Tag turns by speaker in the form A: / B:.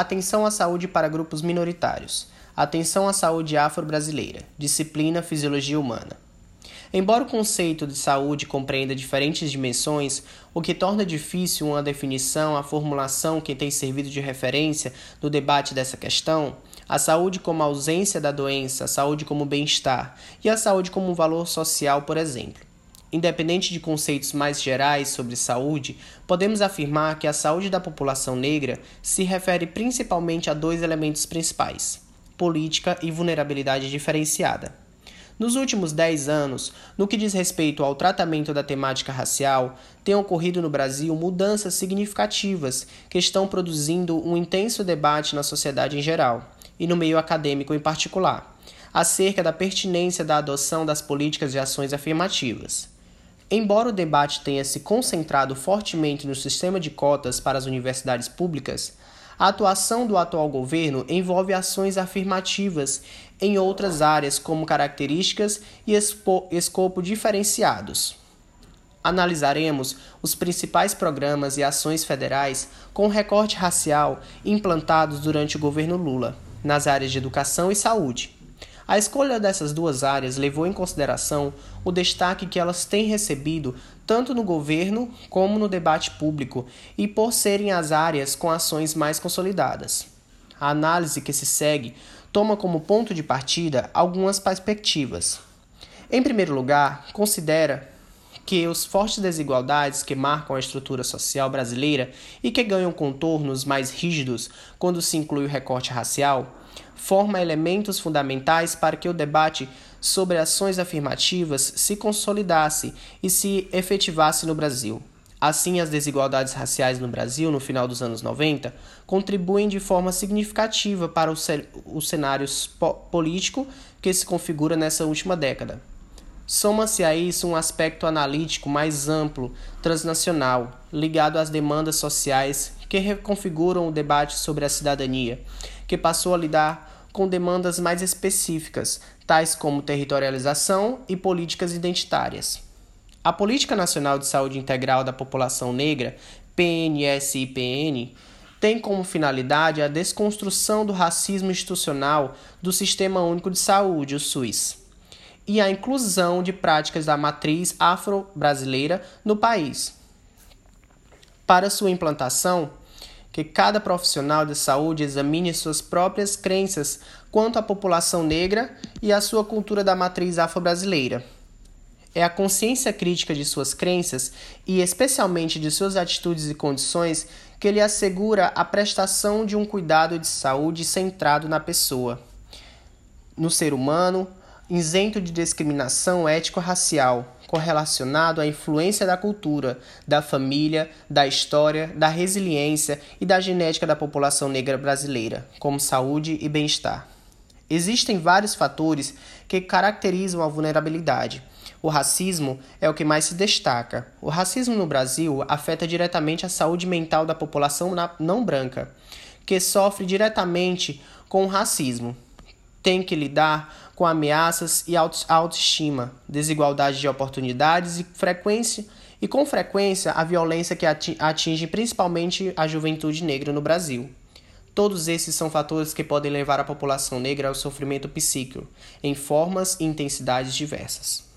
A: Atenção à saúde para grupos minoritários. Atenção à saúde afro-brasileira. Disciplina Fisiologia Humana. Embora o conceito de saúde compreenda diferentes dimensões, o que torna difícil uma definição, a formulação que tem servido de referência no debate dessa questão, a saúde como ausência da doença, a saúde como bem-estar e a saúde como um valor social, por exemplo. Independente de conceitos mais gerais sobre saúde, podemos afirmar que a saúde da população negra se refere principalmente a dois elementos principais: política e vulnerabilidade diferenciada. Nos últimos 10 anos, no que diz respeito ao tratamento da temática racial, têm ocorrido no Brasil mudanças significativas que estão produzindo um intenso debate na sociedade em geral e no meio acadêmico em particular, acerca da pertinência da adoção das políticas de ações afirmativas. Embora o debate tenha se concentrado fortemente no sistema de cotas para as universidades públicas, a atuação do atual governo envolve ações afirmativas em outras áreas, como características e escopo diferenciados. Analisaremos os principais programas e ações federais com recorte racial implantados durante o governo Lula, nas áreas de educação e saúde a escolha dessas duas áreas levou em consideração o destaque que elas têm recebido tanto no governo como no debate público e por serem as áreas com ações mais consolidadas. A análise que se segue toma como ponto de partida algumas perspectivas. Em primeiro lugar, considera que os fortes desigualdades que marcam a estrutura social brasileira e que ganham contornos mais rígidos quando se inclui o recorte racial forma elementos fundamentais para que o debate sobre ações afirmativas se consolidasse e se efetivasse no Brasil. Assim, as desigualdades raciais no Brasil no final dos anos 90 contribuem de forma significativa para o, cenário político que se configura nessa última década. Soma-se a isso um aspecto analítico mais amplo, transnacional, ligado às demandas sociais que reconfiguram o debate sobre a cidadania, que passou a lidar com demandas mais específicas, tais como territorialização e políticas identitárias. A Política Nacional de Saúde Integral da População Negra, PNSIPN, tem como finalidade a desconstrução do racismo institucional do Sistema Único de Saúde, o SUS, e a inclusão de práticas da matriz afro-brasileira no país. Para sua implantação, que cada profissional de saúde examine suas próprias crenças quanto à população negra e à sua cultura da matriz afro-brasileira. É a consciência crítica de suas crenças e, especialmente, de suas atitudes e condições que lhe assegura a prestação de um cuidado de saúde centrado na pessoa, no ser humano, isento de discriminação ético-racial, correlacionado à influência da cultura, da família, da história, da resiliência e da genética da população negra brasileira, como saúde e bem-estar. Existem vários fatores que caracterizam a vulnerabilidade. O racismo é o que mais se destaca. O racismo no Brasil afeta diretamente a saúde mental da população não branca, que sofre diretamente com o racismo tem que lidar com ameaças e autoestima, desigualdade de oportunidades e frequência e com frequência a violência que atinge principalmente a juventude negra no Brasil. Todos esses são fatores que podem levar a população negra ao sofrimento psíquico, em formas e intensidades diversas.